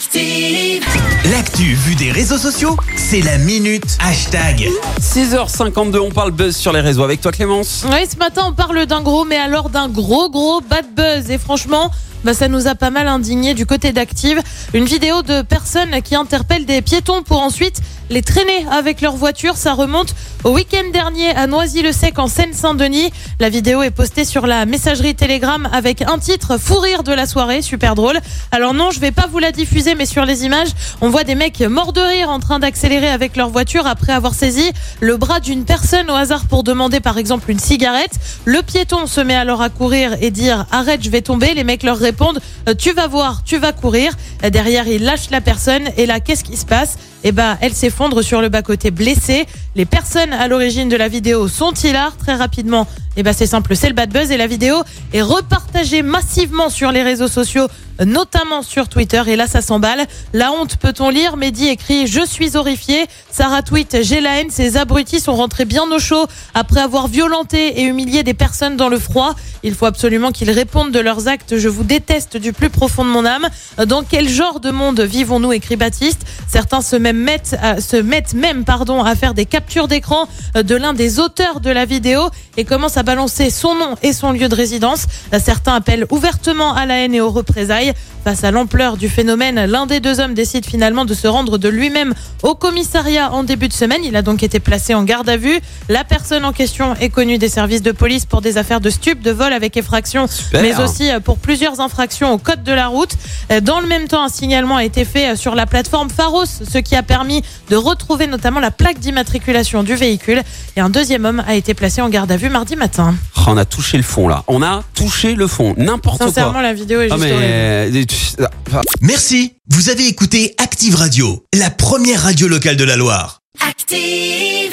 Active. L'actu vue des réseaux sociaux, c'est la minute hashtag. 6h52, on parle buzz sur les réseaux avec toi Clémence. Oui, ce matin, on parle d'un gros, mais alors d'un gros, gros bad buzz. Et franchement, bah, ça nous a pas mal indigné du côté d'Active. Une vidéo de personnes qui interpellent des piétons pour ensuite les traîner avec leur voiture. Ça remonte au week-end dernier à Noisy-le-Sec en Seine-Saint-Denis. La vidéo est postée sur la messagerie Telegram avec un titre Fou rire de la soirée, super drôle. Alors non, je vais pas vous la diffuser, mais sur les images, on voit des mecs morts de rire en train d'accélérer avec leur voiture après avoir saisi le bras d'une personne au hasard pour demander par exemple une cigarette. Le piéton se met alors à courir et dire arrête, je vais tomber. Les mecs leur répondent tu vas voir, tu vas courir. Derrière, il lâche la personne et là, qu'est-ce qui se passe? Eh ben, elle s'effondre sur le bas-côté blessé. Les personnes à l'origine de la vidéo sont hilars très rapidement. Eh ben, c'est simple, c'est le bad buzz et la vidéo est repartagée massivement sur les réseaux sociaux, notamment sur Twitter. Et là, ça s'emballe. La honte, peut-on lire? Mehdi écrit Je suis horrifié. Sarah tweet J'ai la haine. Ces abrutis sont rentrés bien au chaud après avoir violenté et humilié des personnes dans le froid. Il faut absolument qu'ils répondent de leurs actes. Je vous déteste du plus profond de mon âme. Dans quel genre de monde vivons-nous? Écrit Baptiste. Certains se, même à- se mettent même pardon, à faire des captures d'écran de l'un des auteurs de la vidéo et commencent à balancer son nom et son lieu de résidence. Certains appellent ouvertement à la haine et aux représailles. Face à l'ampleur du phénomène, l'un des deux hommes décide finalement de se rendre de lui-même au commissariat en début de semaine. Il a donc été placé en garde à vue. La personne en question est connue des services de police pour des affaires de stup, de vol avec effraction, Super. mais aussi euh, pour plusieurs infractions au code de la route. Euh, Dans le même temps, un signalement a été fait euh, sur la plateforme Pharos, ce qui a permis de retrouver notamment la plaque d'immatriculation du véhicule. Et un deuxième homme a été placé en garde à vue mardi matin. Oh, on a touché le fond là. On a touché le fond. N'importe Sincèrement, quoi. la vidéo est Ah, juste mais... Merci, vous avez écouté Active Radio, la première radio locale de la Loire. Active.